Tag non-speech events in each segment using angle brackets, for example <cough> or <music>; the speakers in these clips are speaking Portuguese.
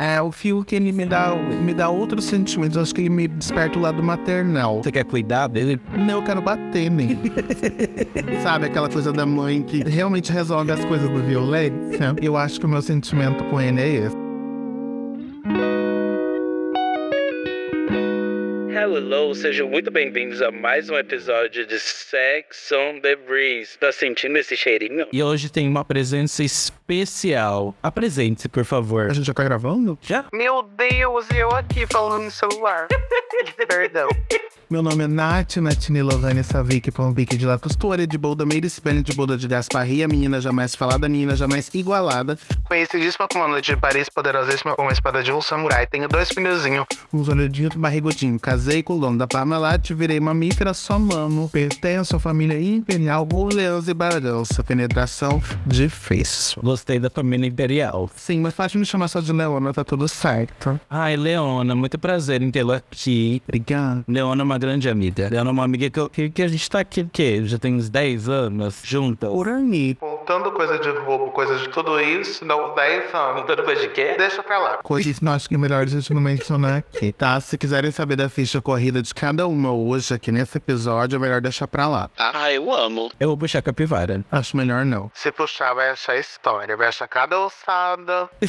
É, o Fiuk, ele me dá, me dá outros sentimentos. Acho que ele me desperta o lado maternal. Você quer cuidar dele? Não, eu quero bater nele. <laughs> Sabe aquela coisa da mãe que realmente resolve as coisas do violência? Eu acho que o meu sentimento com ele é esse. Hello, sejam muito bem-vindos a mais um episódio de Sex on the Breeze. Tá sentindo esse cheirinho? E hoje tem uma presença especial. Apresente-se, por favor. A gente já tá gravando? Já? Meu Deus, eu aqui falando no celular. <laughs> Perdão. Meu nome é Nath, Natine Lohane Savik, Pombique de La Costura, de Bolda Meire, Spene de Bolda de Gasparria, menina jamais falada, menina jamais igualada. Conhecidíssima como a noite de Paris, poderosíssima como a espada de um samurai. Tenho dois filhozinhos, uns olhadinhos barrigudinhos. Casei com o dono da Parmalat, virei mamífera, só mamo. Pertenço à família imperial, Orleans e Bragança. Penetração difícil. Gostei da família imperial. Sim, mas pode me chamar só de Leona, tá tudo certo. Ai, Leona, muito prazer em tê-la aqui. Obrigada. Leona é uma grande amiga. Leona é uma amiga que, eu- que, que a gente tá aqui, o quê? Já tem uns 10 anos juntas. Urani. Contando coisa de roubo, coisa de tudo isso, não 10 anos. Toda coisa de quê? Deixa pra lá. Coisas que eu acho que é melhor a gente não mencionar aqui, tá? Se quiserem saber da ficha corrida de cada uma hoje aqui nesse episódio, é melhor deixar pra lá. Ah, eu amo. Eu vou puxar a capivara. Acho melhor não. Se puxar, vai achar história, vai achar cada ossada. <laughs>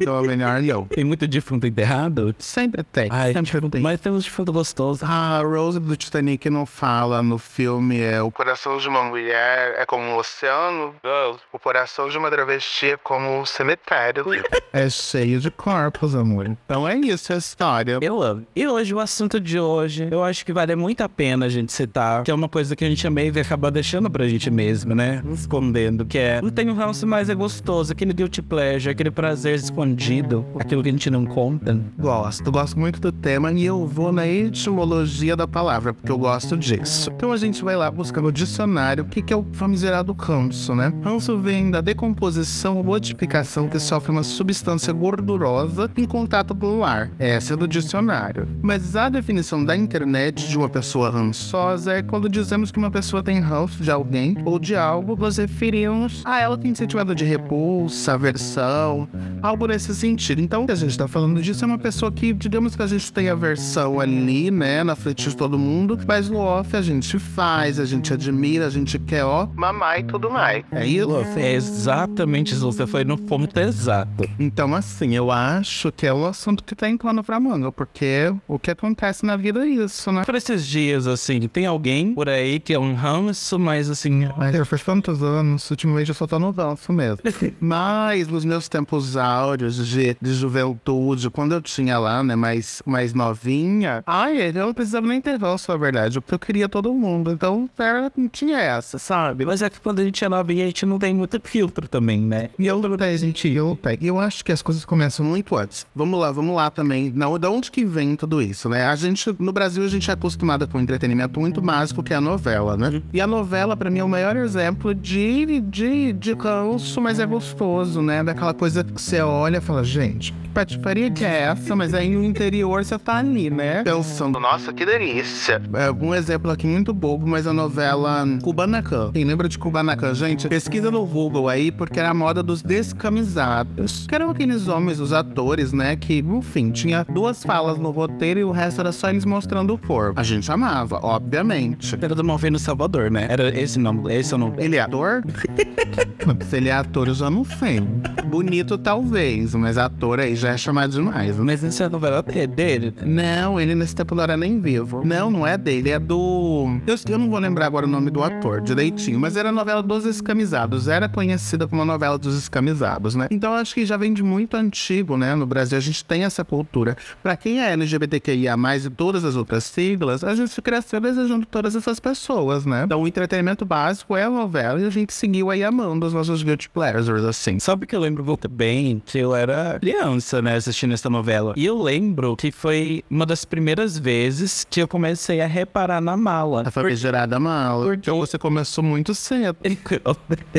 então é melhor não. Tem muito defunto enterrado? Sempre tem. Ai, sempre tem. Mas tem uns defunto gostoso. A Rose do Titanic não fala no filme é o coração de uma mulher é como um oceano, o coração de uma travesti é como um cemitério. é cheio de corpos, amor. Então é isso a história. Eu amo. E hoje, o assunto de hoje, eu acho que vale muito a pena a gente citar, que é uma coisa que a gente meio que acaba deixando pra gente mesmo, né? Escondendo, que é, não tem um ranço mais é gostoso, aquele guilty pleasure, aquele prazer escondido, aquilo que a gente não conta. Gosto, gosto muito do tema e eu vou na etimologia da palavra, porque eu gosto disso. Então a gente vai lá buscar no dicionário o que, que é o famigerado ranço, né? Ranço vem da decomposição ou modificação que sofre uma substância gordurosa em contato com o ar. Essa é do dicionário. Mas a definição da internet de uma pessoa rançosa é quando dizemos que uma pessoa tem ranço de alguém ou de algo, nos referimos a ela tem sentimento de repulsa, aversão, algo nesse sentido. Então, o que a gente tá falando disso é uma pessoa que, digamos que a gente tem aversão ali, né, na frente de todo mundo, mas no off a gente faz, a gente admira, a gente quer, ó, mamar e tudo mais. É É exatamente isso, você foi no ponto exato. Então, assim, eu acho que é o assunto que tá em plano pra manga, porque o que acontece na vida é isso, né? Por esses dias, assim, tem alguém por aí que é um ranço, mas assim, Mas eu faz tantos anos, ultimamente eu só tô no danço mesmo. Mas nos meus tempos áureos de, de juventude, quando eu tinha lá, né, mais, mais novinha, ai, eu não precisava nem ter ranço, na verdade, porque eu queria todo mundo. Então, era, não tinha essa, sabe? Mas é que quando a gente é novinha, a gente não tem muito filtro também, né? E eu, a gente, eu, eu acho que as coisas começam muito antes. Vamos lá, vamos lá também. Na, da onde que vem tudo isso, né? A gente, no Brasil, a gente é acostumado com um entretenimento muito básico, que é a novela, né? E a novela, pra mim, é o maior exemplo de, de, de canso, mas é gostoso, né? Daquela coisa que você olha e fala, gente, que patifaria que é essa? Mas aí no interior você tá ali, né? Pensando, nossa, que delícia. É, um exemplo aqui muito bobo, mas a novela Kubanacan. Quem lembra de Kubanacan, gente? Pesquisa no Google aí, porque era a moda dos descamisados. Que eram aqueles homens, os atores, né? Que, enfim, tinha duas falas no roteiro e o resto era só eles mostrando o corpo. A gente amava, obviamente. Era do Malvino Salvador, né? Era esse nome, esse é o nome. Ele é ator? <laughs> Se ele é ator, eu já não sei. Bonito, talvez, mas ator aí já é chamado demais. né? Mas essa novela é dele. Não, ele nesse tempo não era nem vivo. Não, não é dele, é do. Eu, eu não vou lembrar agora o nome do ator direitinho, mas era a novela dos escamisados. Era conhecida como a novela dos escamisados, né? Então acho que já vem de muito antigo, né? No Brasil a gente tem essa cultura. Pra quem é LGBTQIA, e todas as outras siglas, a gente cresceu desejando todas essas pessoas, né? Então o entretenimento básico é a novela e a gente seguiu aí amando os nossos guilty pleasures, assim. Sabe que eu lembro muito bem que eu era criança, né, assistindo essa novela. E eu lembro que foi uma das primeiras vezes que eu comecei a reparar na mala. A famigerada mala. Então você começou muito cedo. <laughs>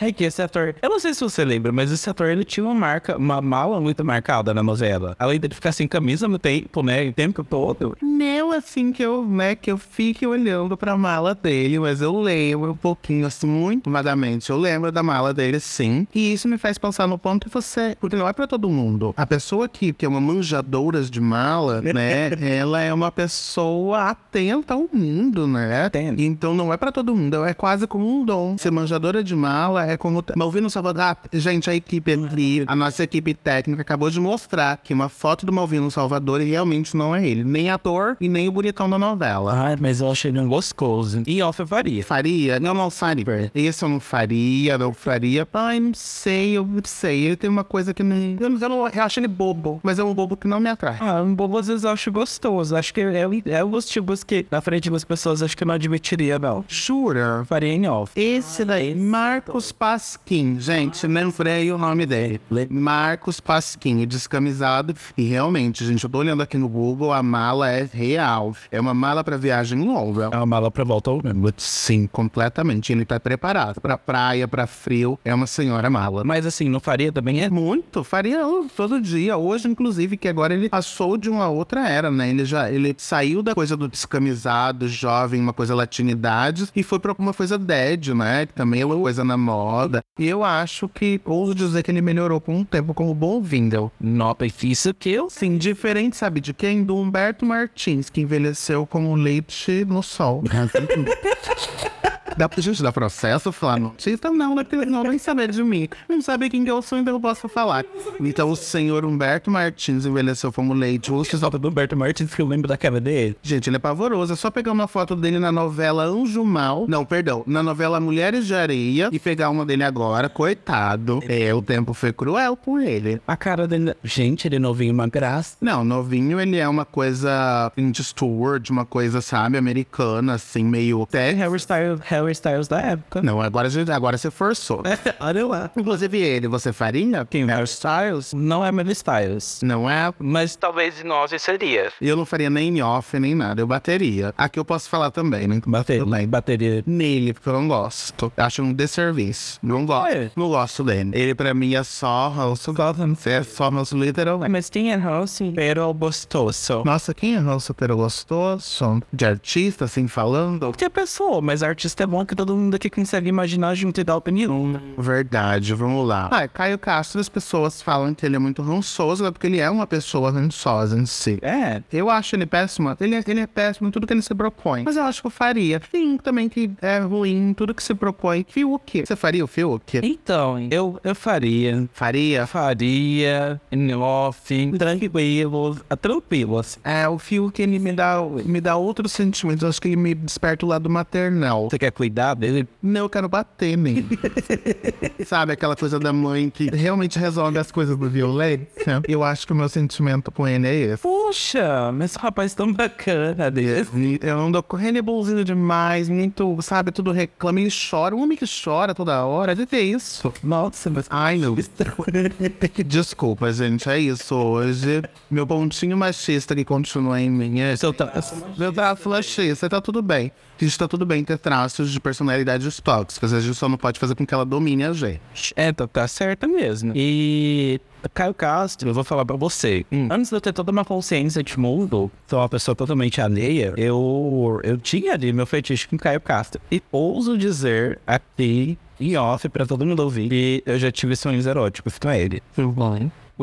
É que esse ator, eu não sei se você lembra, mas esse ator ele tinha uma marca, uma mala muito marcada na novela. Além dele ficar sem camisa no tempo, né? O tempo todo. Não assim que eu, né, que eu fique olhando pra mala dele, mas eu lembro um pouquinho, assim, muito vagamente. Eu lembro da mala dele, sim. E isso me faz pensar no ponto que você. Porque não é pra todo mundo. A pessoa que, que é uma manjadora de mala, <laughs> né? ela é uma pessoa atenta ao mundo, né? Atenta. Então não é pra todo mundo, é quase como um dom. Ser manjadora de mala é como. Malvino Salvador. Ah, gente, a equipe ali, a nossa equipe técnica acabou de mostrar que uma foto do Malvino Salvador realmente não é ele. Nem ator e nem o bonitão da novela. Ai, mas eu achei ele um gostoso. E off eu faria. Faria? Não, não faria. Esse eu não faria, não faria. Ai, não sei, eu não sei. Ele tem uma coisa que não. Eu, não- eu, não, eu acho ele bobo, mas é um bobo que não me atrai. Ah, um bobo às vezes eu acho gostoso. Acho que é, é os tipos que na frente das pessoas acho que eu não admitiria, não. Jura? Faria em off. Esse daí, Marcos Pasquim. Gente, lembrei o nome dele. Marcos Pasquim, descamisado. E realmente, gente, eu tô olhando aqui no Google, a mala é real. É uma mala pra viagem longa. É uma mala pra volta ao mesmo. Sim, completamente. Ele tá preparado pra praia, pra frio. É uma senhora mala. Mas assim, não faria também é Muito, faria todo dia. Hoje, inclusive, que agora ele passou de uma outra era, né? Ele já ele saiu da coisa do descamisado, jovem, uma coisa latinidade, e foi pra uma coisa dead, né? Que também é uma coisa na moda. E eu acho que, ouso dizer que ele melhorou com o tempo como bom Windel. nota isso que eu Sim, diferente, sabe de quem? Do Humberto Martins, que envelheceu como leite no sol. <laughs> Dá gente dar processo falar notícia? Não, né? Não nem saber de mim. Não sabe quem que eu sou, então eu posso falar. Então o senhor Humberto Martins envelheceu como leite. O solta do Humberto Martins que eu lembro da cara dele. Gente, ele é pavoroso. É só pegar uma foto dele na novela Anjo Mal. Não, perdão. Na novela Mulheres de Areia e pegar uma dele agora. Coitado. É, o tempo foi cruel com ele. A cara dele. Gente, ele novinho, uma graça. Não, novinho ele é uma coisa Clint Stewart, uma coisa, sabe, americana, assim, meio. Até... Harry Styles, Harry Styles da época. Não, agora, agora você forçou. Olha lá. Inclusive ele, você faria? Quem? Harry Styles? Não é Harry Styles. Não é? Mas Talvez off seria. Eu não faria nem em off, nem nada. Eu bateria. Aqui eu posso falar também, né? bateria. Bateria. Nele, porque eu não gosto. Acho um desserviço. Não gosto. É. Não gosto dele. Ele pra mim é só ranço. É só ranço literalmente. Mas tem é Hansen, pero gostoso. Nossa, quem é ranço super gostoso? De artista, assim, falando? Que pessoa, mas artista é bom que todo mundo aqui consegue imaginar junto e dar opinião. Verdade, vamos lá. Ah, Caio Castro, as pessoas falam que ele é muito rançoso, né? Porque ele é uma pessoa rançosa em si. É, Eu acho ele péssimo. Ele é, ele é péssimo em tudo que ele se propõe. Mas eu acho que eu faria. Sim, também que é ruim em tudo que se propõe. Fiuk. Você faria o Fiuk? então, eu, eu faria. Faria. Faria, em off, tranquilo, ah, tranquilo, assim. É, o Fiuk, ele me dá, me dá outros sentimentos. Acho que ele me desperta o lado maternal. Você quer cuidar dele? Não, eu quero bater nele. <laughs> Sabe aquela coisa da mãe que realmente resolve as coisas do violência? Eu acho que o meu sentimento com ele é esse. Poxa, mas o rapaz tão bacana desse. Eu ando correndo bonzinho demais, muito, sabe, tudo reclama. Ele chora, um homem que chora toda hora, de ter isso. Nossa, mas... Ai, não. <laughs> Desculpa, gente, é isso. Hoje, meu pontinho machista que continua em mim é. Seu traço. Meu traço machista, tá tudo bem. A gente tá tudo bem ter traços de personalidades tóxicas. A gente só não pode fazer com que ela domine a gente. É, tá, tá certo mesmo. E Caio Castro, eu vou falar pra você. Antes de eu ter toda uma consciência de mundo, sou uma pessoa totalmente alheia, eu, eu tinha ali meu fetiche com Caio Castro. E ouso dizer aqui, em off, pra todo mundo ouvir, que eu já tive sonhos eróticos com ele.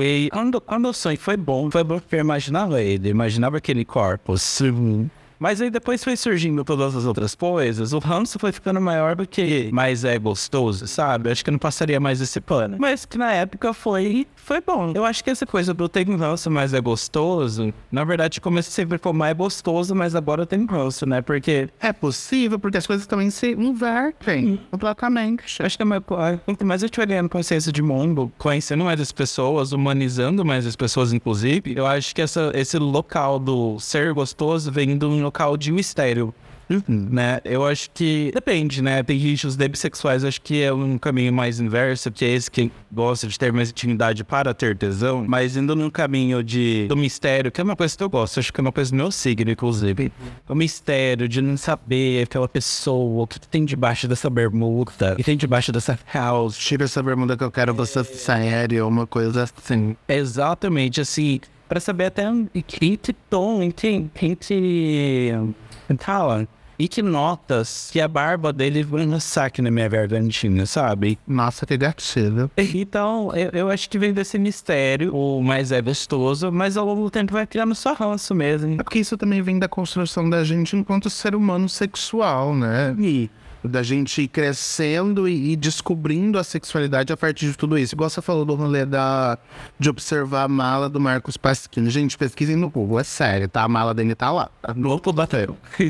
E quando, quando o sonho foi bom, foi bom porque eu imaginava ele, imaginava aquele corpo. Sim. Mas aí depois foi surgindo todas as outras coisas, o ranço foi ficando maior do que mais é gostoso, sabe? Acho que eu não passaria mais esse pano. Mas que na época foi, foi bom. Eu acho que essa coisa do ter um ranço, mas é gostoso, na verdade começou sempre como mais gostoso, mas agora tenho ranço, né? Porque É possível, porque as coisas também se invertem completamente. Acho que é mais, quanto mais eu estiver ganhando consciência de mundo, conhecendo mais as pessoas, humanizando mais as pessoas, inclusive, eu acho que essa, esse local do ser gostoso vem um local de mistério. né? Eu acho que depende, né? Tem gente, os bissexuais, acho que é um caminho mais inverso, que é esse que gosta de ter mais intimidade para ter tesão, mas indo num caminho de do mistério, que é uma coisa que eu gosto, acho que é uma coisa do meu signo, inclusive. O mistério de não saber aquela pessoa, o que tem debaixo dessa bermuda, o que tem debaixo dessa house. Tira essa bermuda que eu quero você sério, uma coisa assim. Exatamente, assim, para saber até em que tom, em que, em que fala, e que notas que a barba dele vai no saque na minha gargantinha, sabe? Nossa, que gatilho. Então, eu, eu acho que vem desse mistério, o mais é gostoso, mas ao longo do tempo vai criando só ranço mesmo. É porque isso também vem da construção da gente enquanto ser humano sexual, né? E da gente ir crescendo e, e descobrindo a sexualidade a partir de tudo isso. Igual você falou do rolê da, de observar a mala do Marcos Pasquini. Gente, pesquisem no Google, é sério, tá? A mala dele tá lá. no outro bateu. <laughs>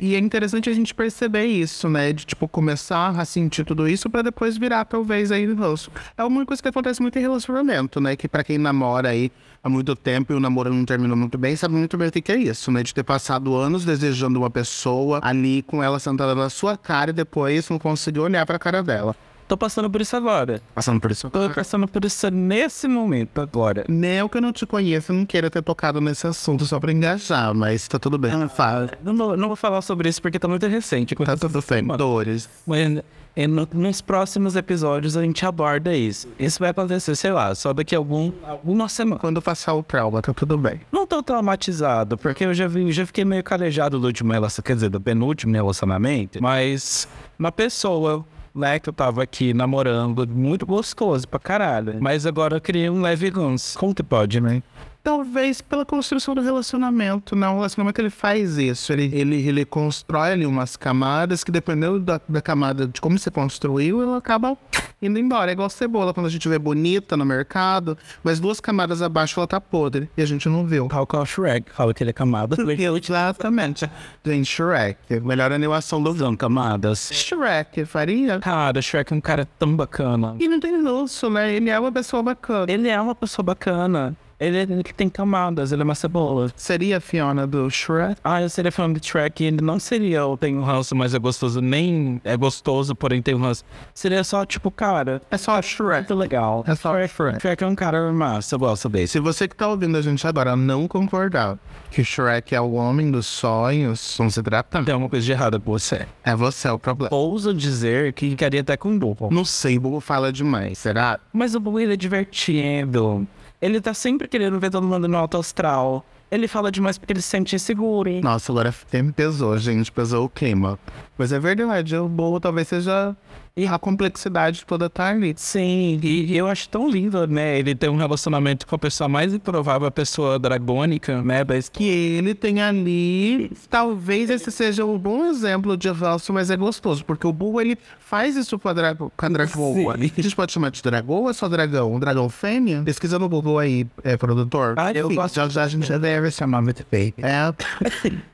E é interessante a gente perceber isso, né? De, tipo, começar a sentir tudo isso pra depois virar, talvez, aí no rosto. É uma coisa que acontece muito em relacionamento, né? Que pra quem namora aí há muito tempo e o namoro não terminou muito bem, sabe muito bem o que que é isso, né? De ter passado anos desejando uma pessoa ali com ela sentada na sua cara e depois não conseguir olhar pra cara dela. Tô passando por isso agora. Passando por isso. Tô passando por isso nesse momento agora. Nem que eu não te conheço, não queira ter tocado nesse assunto só pra engajar, mas tá tudo bem. Fala. Não, vou- não vou falar sobre isso porque tá muito recente. Tá tudo bem. Dores. Mas, é, no- nos próximos episódios a gente aborda isso. Isso vai acontecer, sei lá, só daqui a algum, alguma semana. Quando passar o trauma, tá tudo bem. Não tô traumatizado, porque eu já, vi, já fiquei meio calejado do último relacionamento, quer dizer, do penúltimo relacionamento. Mas uma pessoa, né, que eu tava aqui namorando, muito gostoso pra caralho. Mas agora eu criei um leve ranço. Como que pode, né? Talvez pela construção do relacionamento, não. O relacionamento ele faz isso. Ele, ele, ele constrói ali umas camadas que, dependendo da, da camada de como você construiu, ela acaba indo embora. É igual cebola, quando a gente vê bonita no mercado, mas duas camadas abaixo ela tá podre e a gente não viu. Qual que é o Shrek? Fala que ele é camada. <laughs> Exatamente. Tem Shrek, melhor animação do São camadas. Shrek, faria? Cara, Shrek é um cara tão bacana. E não tem luxo, né? Ele é uma pessoa bacana. Ele é uma pessoa bacana. Ele, ele tem camadas, ele é uma cebola. Seria a Fiona do Shrek? Ah, eu seria fã de Shrek e ele não seria o tem um ranço, mas é gostoso, nem é gostoso, porém tem um ranço. Seria só, tipo, cara, É só a Shrek. muito legal. É só a Shrek. Shrek é um cara massa, eu gosto desse. Se você que tá ouvindo a gente agora não concordar que Shrek é o homem dos sonhos, vamos se tratar. Tem alguma coisa de errado com você. É você é o problema. Ouso dizer que ficaria até com duplo. Não sei, o fala demais, será? Mas o Bui, ele é divertido. Ele tá sempre querendo ver todo mundo no alto astral. Ele fala demais porque ele se sente inseguro. hein? Nossa, agora até me pesou, gente. Pesou o queima. Mas é verdade, o Bobo talvez seja e a complexidade toda tá ali. Sim, e eu acho tão lindo, né? Ele tem um relacionamento com a pessoa mais improvável, a pessoa dragônica, né? Mas Que ele tem ali, talvez esse seja um bom exemplo de falso, mas é gostoso, porque o Bull ele faz isso com a, dra com a dragoa. Sim. A gente pode chamar de dragão ou é só dragão? Um dragão fêmea? Pesquisa no Google aí, é produtor. Ah, eu gosto. Já, já a gente já deve chamar muito bem. É.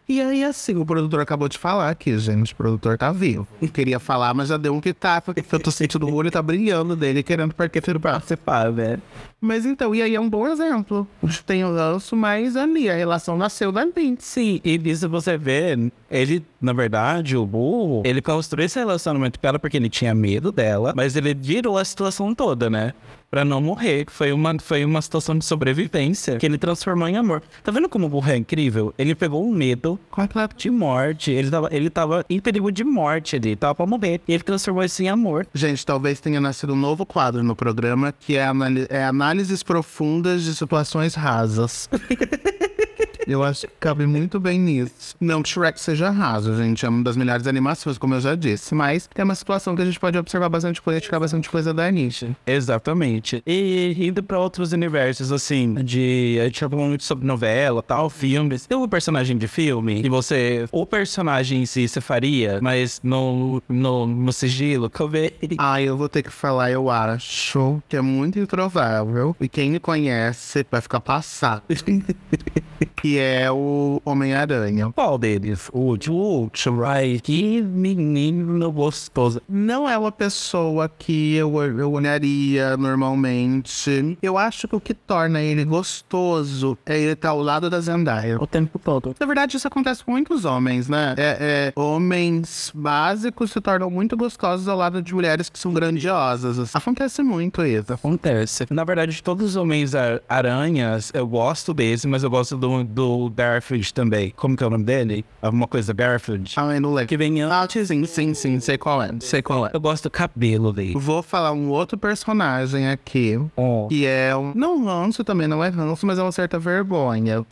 E aí, assim, o produtor acabou de falar aqui, gente. O produtor tá vivo. Queria falar, mas já deu um pitaco, porque eu tô sentindo o olho tá brilhando dele, querendo participar. participar, velho. Mas então, e aí é um bom exemplo. Tem o lanço, mas ali, a relação nasceu dali. Sim, e isso você vê, ele, na verdade, o burro, ele construiu esse relacionamento com ela porque ele tinha medo dela, mas ele virou a situação toda, né? Pra não morrer. Foi uma, foi uma situação de sobrevivência que ele transformou em amor. Tá vendo como o burro é incrível? Ele pegou um medo de morte. Ele tava, ele tava em perigo de morte ali, tava pra morrer. E ele transformou isso em amor. Gente, talvez tenha nascido um novo quadro no programa, que é, é análises profundas de situações rasas. <laughs> Eu acho que cabe muito bem nisso. Não que Shrek seja raso, gente. É uma das melhores animações, como eu já disse. Mas tem uma situação que a gente pode observar bastante coisa e tirar bastante coisa da Anitta. Exatamente. E indo pra outros universos, assim, de. A gente já falou muito sobre novela, tal, filmes. Tem um personagem de filme que você. O personagem em si você faria, mas no, no, no sigilo, que eu vejo. Ah, eu vou ter que falar, eu acho que é muito improvável. E quem me conhece vai ficar passado. que <laughs> que é o Homem-Aranha. Qual deles? O último? O último, ai, que menino gostoso. Não é uma pessoa que eu, eu olharia normalmente. Eu acho que o que torna ele gostoso é ele estar ao lado da Zendaya. O tempo todo. Na verdade, isso acontece com muitos homens, né? É, é, homens básicos se tornam muito gostosos ao lado de mulheres que são grandiosas. Acontece muito isso. Acontece. Na verdade, de todos os homens ar- aranhas, eu gosto desse, mas eu gosto do, do Garfield também. Como que é o nome dele? Alguma coisa Garfield. Ah, eu não lembro. Que vem Ah, antes. sim, sim, sim. Sei qual é. Sei qual é. Eu gosto do cabelo dele. Vou falar um outro personagem aqui. Oh. Que é um. Não ranço também, não é ranço, mas é uma certa vergonha.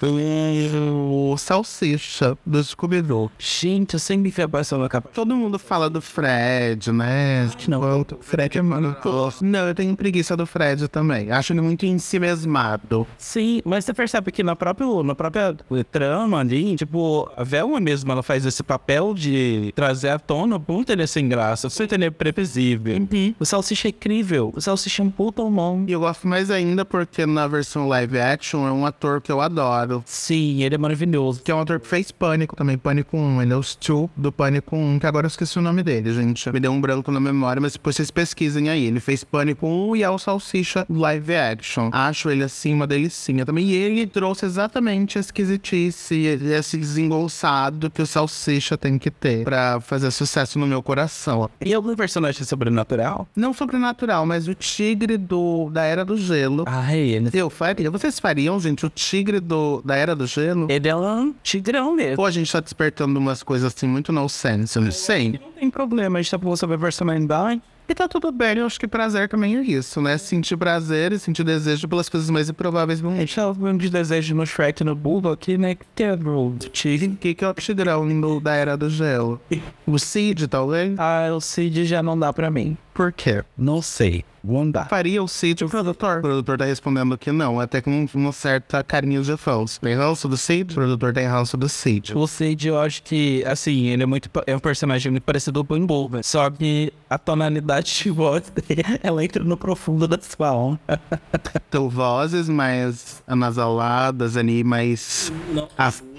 O Salsicha do Scooby-Doo. Gente, eu sempre vi a passar na capa. Todo mundo fala do Fred, né? Não. Quanto- Fred é maravilhoso. Não, eu tenho preguiça do Fred também. Acho ele muito em si mesmado. Sim, mas você percebe que na própria, na própria trama ali, tipo, a Velma mesmo, ela faz esse papel de trazer à tona o ponto ele é sem graça, você entender previsível. O Salsicha é incrível, o Salsicha é um puta humano. E eu gosto mais ainda porque na versão live action é um ator que eu adoro. Sim, ele é maravilhoso. Que é um ator que fez Pânico também, Pânico 1. Ele é o Stu do Pânico 1, que agora eu esqueci o nome dele, gente. Me deu um branco na memória, mas depois vocês pesquisem aí. Ele fez Pânico 1 e é o Salsicha live action. Acho ele assim uma delicinha também. E ele trouxe exatamente a esquisitice, esse desengonçado que o Salsicha tem que ter pra fazer sucesso no meu coração. E algum personagem sobrenatural? Não sobrenatural, mas o tigre do, da Era do Gelo. Ai, ele, Eu faria. Vocês fariam, gente, o tigre do, da Era do Gelo? ele é um tigrão mesmo. Ou a gente tá despertando umas coisas assim muito no sense, eu não sei. Não tem problema, a gente tá falando sobre a personalidade. E tá tudo bem, eu acho que prazer também é isso, né? Sentir prazer e sentir desejo pelas coisas mais improváveis do A mundo. gente tava falando de desejo no Shrek e no Bulldog aqui, né? Que é o tigre. O que, que é o tigrão da Era do Gelo? O Cid, talvez? Ah, o Cid já não dá pra mim. Por quê? Não sei. Dar. Faria o Cid o produtor? O produtor tá respondendo que não, até com uma certa carinha de fãs. Tem ranço do Cid? O produtor tem ranço do Cid. O Cid, eu acho que, assim, ele é muito. É um personagem muito parecido com o Bulba. Só que a tonalidade de voz dele, <laughs> ela entra no profundo da sua alma. <laughs> Então, vozes mais anasaladas ali, mais...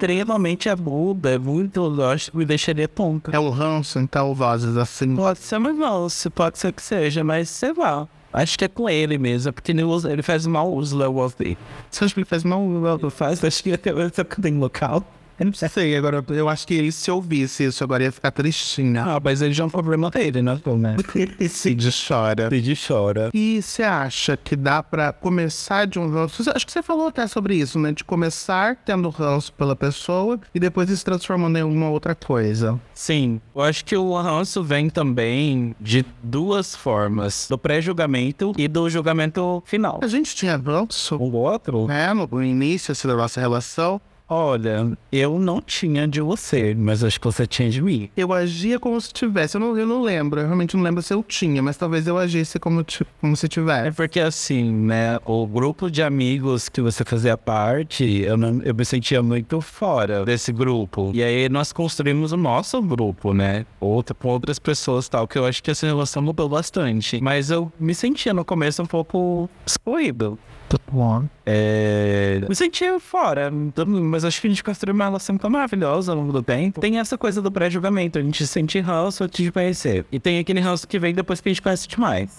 Extremamente aguda, é muito. Que me deixaria tonta. É um ranço, então, vozes assim. Pode ser, não. se- Pode ser que seja, mas sei lá. Acho que é com ele mesmo, é porque ele, usa, ele faz mal uso da voz dele. Você acha que ele faz mal? Não faz, acho que até em local. Eu não sei. Agora eu acho que ele se ouvisse isso agora ia ficar tristinho. Ah, mas ele já é um problema dele, né? Cid <laughs> chora. Cid chora. E você acha que dá pra começar de um ranço? Acho que você falou até sobre isso, né? De começar tendo ranço pela pessoa e depois se transformando em alguma outra coisa. Sim, eu acho que o ranço vem também de duas formas: do pré-julgamento e do julgamento final. A gente tinha ranço, O outro? No no início assim, da nossa relação. Olha, eu não tinha de você, mas acho que você tinha de mim. Eu agia como se tivesse. Eu não, eu não lembro. Eu realmente não lembro se eu tinha, mas talvez eu agisse como, como se É tivesse. porque assim, né? O grupo de amigos que você fazia parte, eu, não, eu me sentia muito fora desse grupo. E aí nós construímos o nosso grupo, né? Outra, com outras pessoas e tal, que eu acho que essa relação mudou bastante. Mas eu me sentia no começo um pouco excluído. Bom. É... Me sentia fora, então, mas acho que a gente construiu uma relação tão maravilhosa ao longo do tempo. Tem essa coisa do pré-julgamento, a gente sente ranço antes de conhecer. E tem aquele ranço que vem depois que a gente conhece demais.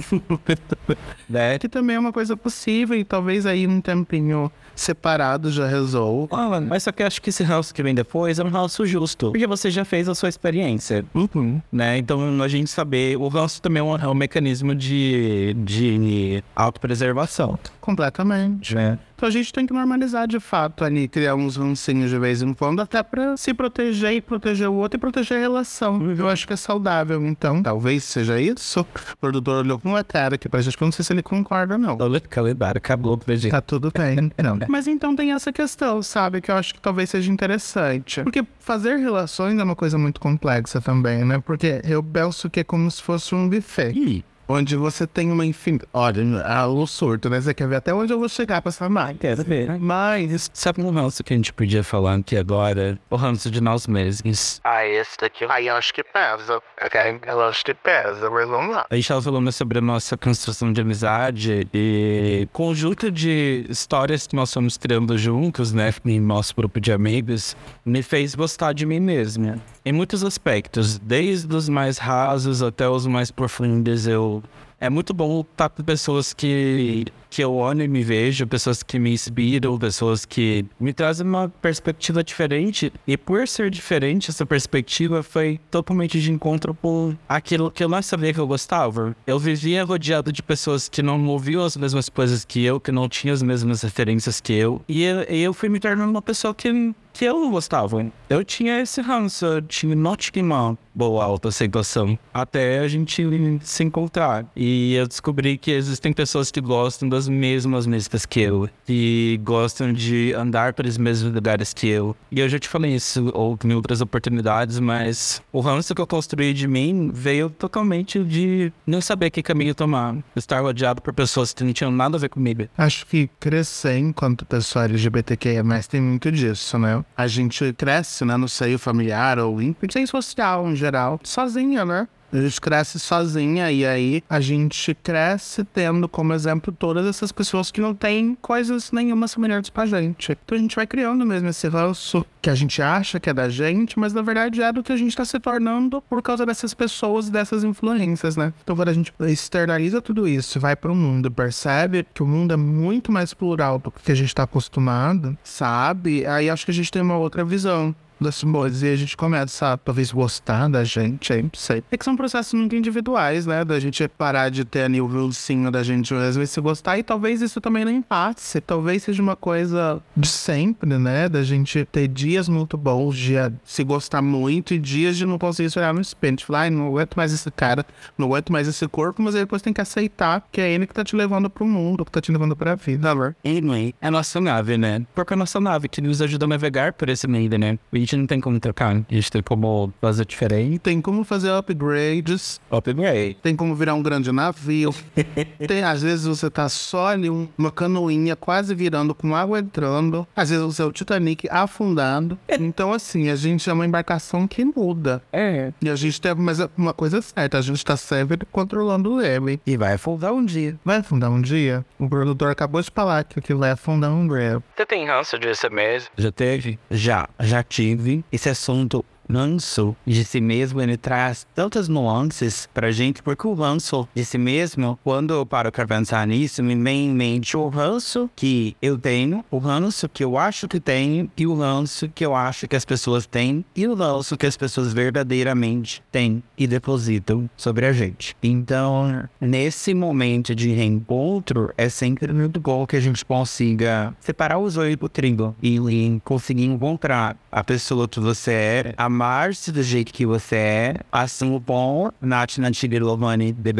né? <laughs> Que também é uma coisa possível e talvez aí um tempinho separado já resolva. Ah, mas só que eu acho que esse ranço que vem depois é um ranço justo. Porque você já fez a sua experiência, Uhum. né? Então a gente saber. O ranço também é um, é um mecanismo de, de autopreservação, Completamente. né? Então a gente tem que normalizar de fato ali, criar uns rancinhos de vez em quando, até pra se proteger e proteger o outro e proteger a relação. Eu acho que é saudável, então. Talvez seja isso. O produtor olhou com uma cara aqui pra gente, que eu não sei se ele concorda, não. Olha, calendário, acabou jeito. Tá tudo bem. Não. <laughs> Mas então tem essa questão, sabe? Que eu acho que talvez seja interessante. Porque fazer relações é uma coisa muito complexa também, né? Porque eu penso que é como se fosse um buffet. Ih, onde você tem uma infinidade. Olha, a- o surto, né? Você quer ver até onde eu vou chegar com essa máquina. Quero ver. Mas Sabe um ranço que a gente podia falar aqui agora? O ranço de nós mesmos. Ah, esse daqui. aí eu acho que pesa. Ok? Eu acho que pesa, mas vamos lá. A gente tava falando sobre a nossa construção de amizade e conjunto de histórias que nós fomos criando juntos, né, em nosso grupo de amigos, me fez gostar de mim mesmo. Em muitos aspectos, desde os mais rasos até os mais profundos, eu é muito bom estar com pessoas que, que eu olho e me vejo, pessoas que me inspiram, pessoas que me trazem uma perspectiva diferente. E por ser diferente, essa perspectiva foi totalmente de encontro com aquilo que eu não sabia que eu gostava. Eu vivia rodeado de pessoas que não ouviam as mesmas coisas que eu, que não tinham as mesmas referências que eu. E eu, eu fui me tornando uma pessoa que que eu gostava. Eu tinha esse ranço, eu tinha não tinha boa autoaceitação até a gente se encontrar. E eu descobri que existem pessoas que gostam das mesmas músicas que eu, que gostam de andar pelos mesmos lugares que eu. E eu já te falei isso ou em outras oportunidades, mas o ranço que eu construí de mim veio totalmente de não saber que caminho tomar, estar rodeado por pessoas que não tinham nada a ver comigo. Acho que crescer enquanto pessoa LGBTQIA+, tem muito disso, né? A gente cresce, né, no seio familiar ou em seio social, em geral, sozinha, né? A gente cresce sozinha e aí a gente cresce tendo como exemplo todas essas pessoas que não têm coisas nenhuma semelhantes pra gente. Então a gente vai criando mesmo esse ranço que a gente acha que é da gente, mas na verdade é do que a gente tá se tornando por causa dessas pessoas e dessas influências, né? Então quando a gente externaliza tudo isso, vai pro mundo, percebe que o mundo é muito mais plural do que a gente tá acostumado, sabe? Aí acho que a gente tem uma outra visão das coisas e a gente começa a talvez gostar da gente, aí não sei. É que são processos muito individuais, né? Da gente parar de ter ali o vilcinho da gente às vezes se gostar e talvez isso também não passe. Talvez seja uma coisa de sempre, né? Da gente ter dias muito bons de se gostar muito e dias de não conseguir se olhar no espelho. Falar, ai, não aguento mais esse cara, não aguento mais esse corpo, mas aí depois tem que aceitar que é ele que tá te levando pro mundo, que tá te levando pra vida, amor. Anyway, é a nossa nave, né? Porque é nossa nave que nos ajuda a navegar por esse meio, né? A gente não tem como trocar, a gente tem como fazer diferente. Tem como fazer upgrades, Upgrade. tem como virar um grande navio. <laughs> tem, às vezes você tá só ali, um- uma canoinha quase virando com água entrando. Às vezes você é o Titanic afundando. Então, assim, a gente é uma embarcação que muda. É. E a gente tem mas é uma coisa certa, a gente tá sempre controlando ele. E vai afundar um dia. Vai afundar um dia? O produtor acabou de falar que aquilo vai afundar um dia. Você tem ranço disso mesmo? Já teve? Já. Já tive. Esse assunto ranço de si mesmo, ele traz tantas nuances pra gente, porque o ranço de si mesmo, quando eu paro pra pensar nisso, me vem em mente o ranço que eu tenho, o ranço que eu acho que tenho, e o ranço que eu acho que as pessoas têm, e o ranço que as pessoas verdadeiramente têm e depositam sobre a gente. Então, nesse momento de reencontro, é sempre muito bom que a gente consiga separar os olhos do trigo e, e conseguir encontrar a pessoa que você é, amar-se do jeito que você é, assim o bom, Nath Nantiga Lovani de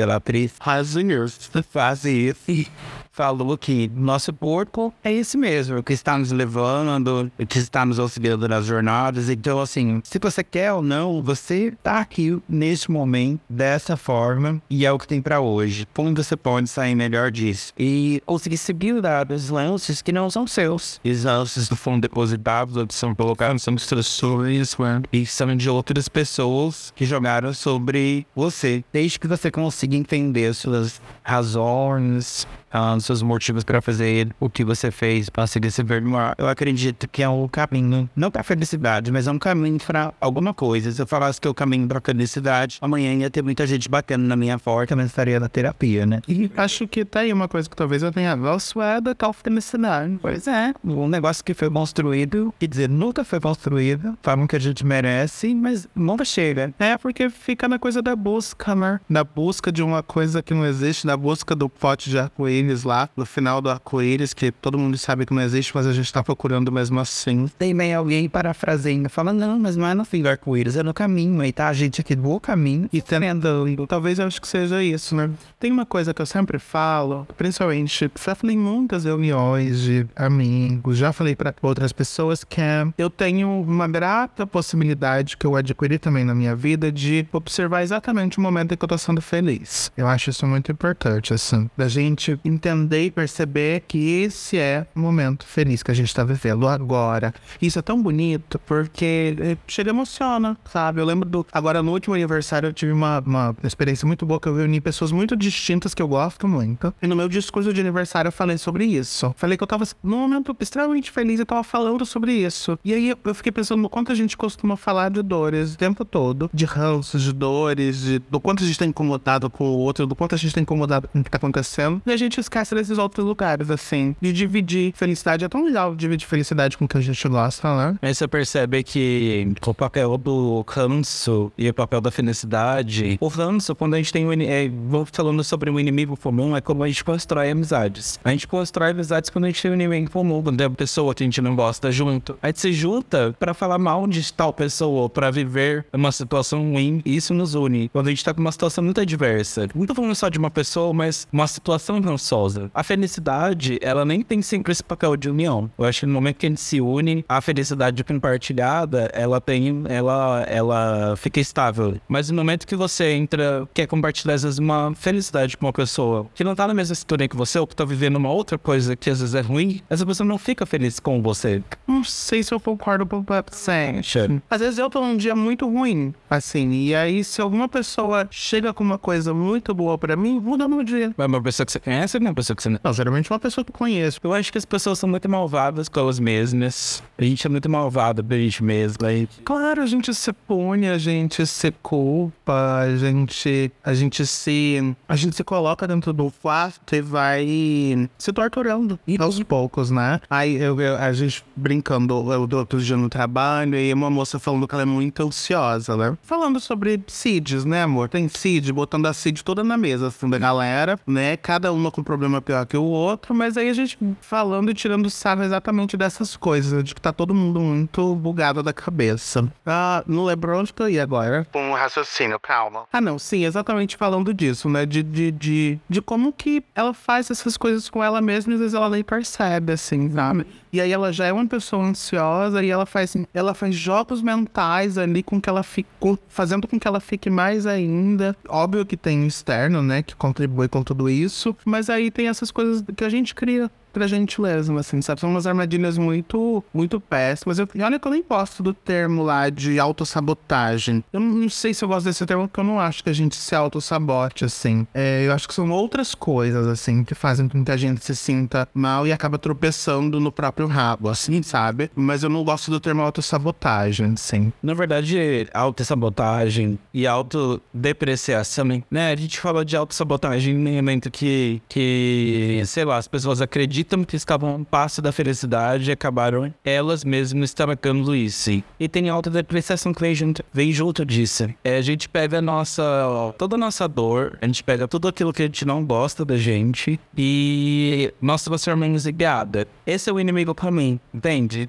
Razinhos. faz isso e falou que nosso corpo é esse mesmo, que está nos levando, que está nos auxiliando nas jornadas. Então, assim, se você quer ou não, você tá aqui neste momento, dessa forma, e é o que tem pra hoje. Como você pode sair melhor disso? E conseguir seguir os lances que não são seus. Os lances do fundo depositados, ou que são colocados, são instruções, e são de outras pessoas que jogaram sobre você. Desde que você consiga entender suas razões, ah, seus motivos para fazer o que você fez para seguir esse vermelho. Eu acredito que é um caminho, não para felicidade, mas é um caminho para alguma coisa. Se eu falasse que é o caminho para felicidade, amanhã ia ter muita gente batendo na minha porta, mas estaria na terapia, né? E acho que tá aí uma coisa que talvez eu tenha valsuada tal felicidade. Pois é, um negócio que foi construído, quer dizer, nunca foi construído, falam que a gente merece, mas nunca chega. É porque fica na coisa da busca, né? Da busca de uma coisa que não existe, da busca do pote de arco-íris arco-íris lá, no final do arco-íris, que todo mundo sabe que não existe, mas a gente tá procurando mesmo assim. Tem bem alguém parafraseando, fala, não, mas não é no fim do arco-íris, é no caminho, aí tá a gente aqui do caminho E tentando, talvez eu acho que seja isso, né? Tem uma coisa que eu sempre falo, principalmente, já falei em muitas reuniões de amigos, já falei para outras pessoas que é, eu tenho uma grata possibilidade que eu adquiri também na minha vida de observar exatamente o momento em que eu tô sendo feliz. Eu acho isso muito importante, assim, da gente entender e perceber que esse é o momento feliz que a gente tá vivendo agora. Isso é tão bonito porque eh, chega emociona, sabe? Eu lembro do. Agora, no último aniversário, eu tive uma, uma experiência muito boa que eu reuni pessoas muito distintas que eu gosto muito. E no meu discurso de aniversário eu falei sobre isso. Falei que eu tava num momento extremamente feliz e tava falando sobre isso. E aí eu fiquei pensando no quanto a gente costuma falar de dores o tempo todo, de ranços, de dores, de, do quanto a gente tá incomodado com o outro, do quanto a gente tá incomodado com o que tá acontecendo. E a gente esquece desses outros lugares, assim, de dividir felicidade. É tão legal dividir felicidade com o que a gente gosta, né? Aí você percebe que o papel do ranço e o papel da felicidade. O ranço, quando a gente tem um. É, vou falando sobre um inimigo comum, é como a gente constrói amizades. A gente constrói amizades quando a gente tem um inimigo comum, quando tem uma pessoa que a gente não gosta junto. A gente se junta pra falar mal de tal pessoa, ou pra viver uma situação ruim, isso nos une. Quando a gente tá com uma situação muito adversa. Não tô falando só de uma pessoa, mas uma situação rançosa. A felicidade, ela nem tem sempre esse papel de união. Eu acho que no momento que a gente se une, a felicidade compartilhada, ela tem, ela, ela fica estável. Mas no momento que você entra, quer compartilhar às vezes uma felicidade com uma pessoa que não tá na mesma sintonia que você, ou que tá vivendo uma outra coisa que às vezes é ruim, essa pessoa não fica feliz com você. Não sei se eu concordo com o. Sure. Às vezes eu tô num dia muito ruim, assim, e aí se alguma pessoa chega com uma coisa muito boa pra mim, muda meu dia. Mas uma pessoa que você conhece, não uma pessoa que você não. Não, geralmente é uma pessoa que eu conheço. Eu acho que as pessoas são muito malvadas com elas mesmas. A gente é muito malvado pra gente mesmo. Aí Claro, a gente se pune, a gente se culpa, a gente, a gente se, a gente se coloca dentro do quarto e vai se torturando aos poucos, né? Aí eu, eu- a gente brincando, eu do outro dia no trabalho e uma moça falando que ela é muito ansiosa, né? Falando sobre CIDs, né, amor? Tem CID, botando a CID toda na mesa, assim, da galera, né? Cada uma com um problema pior que o outro, mas aí a gente falando e tirando sarro exatamente dessas coisas, de que tá todo mundo muito bugado da cabeça. Ah, não lembro onde que eu ia agora. Um raciocínio, calma. Ah, não, sim, exatamente falando disso, né? De, de, de, de como que ela faz essas coisas com ela mesma e às vezes ela nem percebe, assim, sabe? E aí ela já é uma pessoa ansiosa e ela faz, ela faz jogos mentais ali com que ela fique, com- fazendo com que ela fique mais ainda. Óbvio que tem o externo, né, que contribui com tudo isso, mas aí tem essas coisas que a gente cria pra gente mesmo, assim, sabe? São umas armadilhas muito, muito péssimas. Eu, olha que eu nem gosto do termo lá de autossabotagem. Eu não sei se eu gosto desse termo, porque eu não acho que a gente se autossabote, assim. É, eu acho que são outras coisas, assim, que fazem com que a gente se sinta mal e acaba tropeçando no próprio rabo, assim, sabe? Mas eu não gosto do termo autossabotagem, assim. Na verdade, autossabotagem e autodepreciação, né? A gente fala de autossabotagem no momento que, que, sei lá, as pessoas acreditam que estavam a um passo da felicidade e acabaram elas mesmas estragando isso. E tem autodepreciação que vem junto, vem junto disso. É, a gente pega a nossa, toda a nossa dor, a gente pega tudo aquilo que a gente não gosta da gente e nós transformamos em piada. Esse é o inimigo pra mim, entende?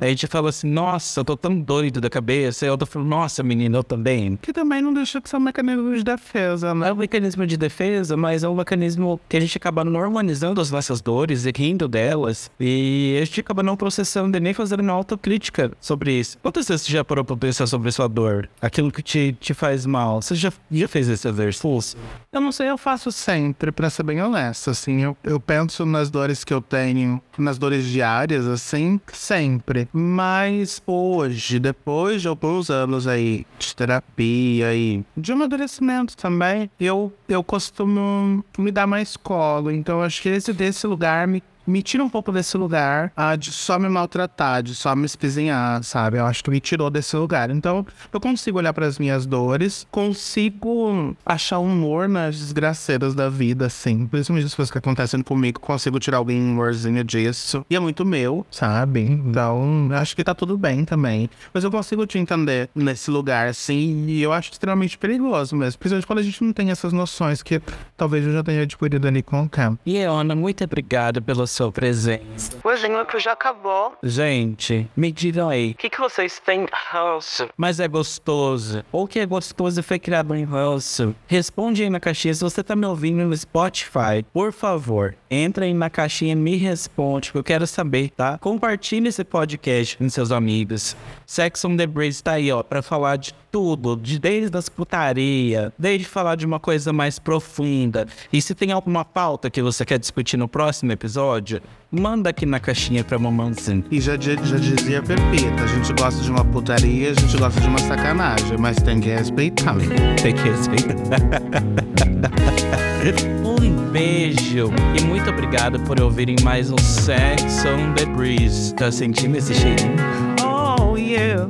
A gente fala assim, nossa, eu tô tão doido da cabeça. E eu tô falando, nossa, menina, eu também. Que também não deixa de ser um mecanismo de defesa, né? É um mecanismo de defesa, mas é um mecanismo que a gente acaba normalizando as nossas dores e rindo delas. E a gente acaba não processando nem fazendo uma autocrítica sobre isso. Quantas vezes você já parou pra pensar sobre sua dor? Aquilo que te, te faz mal? Você já, já fez esse exercício? Eu não sei, eu faço sempre, pra ser bem honesto, assim. Eu, eu penso nas dores que eu tenho, nas dores diárias, assim, sempre. Mas hoje, depois de alguns anos aí de terapia e de amadurecimento também, eu, eu costumo me dar mais colo. Então, acho que esse desse lugar me me tira um pouco desse lugar ah, de só me maltratar, de só me espizinhar, sabe? Eu acho que me tirou desse lugar. Então, eu consigo olhar para as minhas dores, consigo achar humor nas desgraceiras da vida, assim. Principalmente as coisas que acontecem comigo, consigo tirar algum humorzinho disso. E é muito meu, sabe? Então, acho que tá tudo bem também. Mas eu consigo te entender nesse lugar, assim, e eu acho extremamente perigoso mesmo. Principalmente quando a gente não tem essas noções que talvez eu já tenha adquirido ali com o tempo. E Ana, muito obrigado pela sua presença. Já acabou. Gente, me digam aí, O que, que vocês têm ranço? mas é gostoso? Ou que é gostoso e foi criado em ranço? Responde aí na caixinha. Se você tá me ouvindo no Spotify, por favor, entra aí na caixinha e me responde, que eu quero saber, tá? Compartilhe esse podcast com seus amigos. Sex on the Breeze tá aí, ó, pra falar de tudo, de desde as putaria, desde falar de uma coisa mais profunda. E se tem alguma pauta que você quer discutir no próximo episódio, manda aqui na caixinha pra mamãozinha. E já, já dizia Pepita, a gente gosta de uma putaria, a gente gosta de uma sacanagem, mas tem que respeitar. Tem que respeitar. <laughs> um beijo e muito obrigado por ouvirem mais um Sex on the Breeze. Tá sentindo esse cheirinho? Oh, yeah.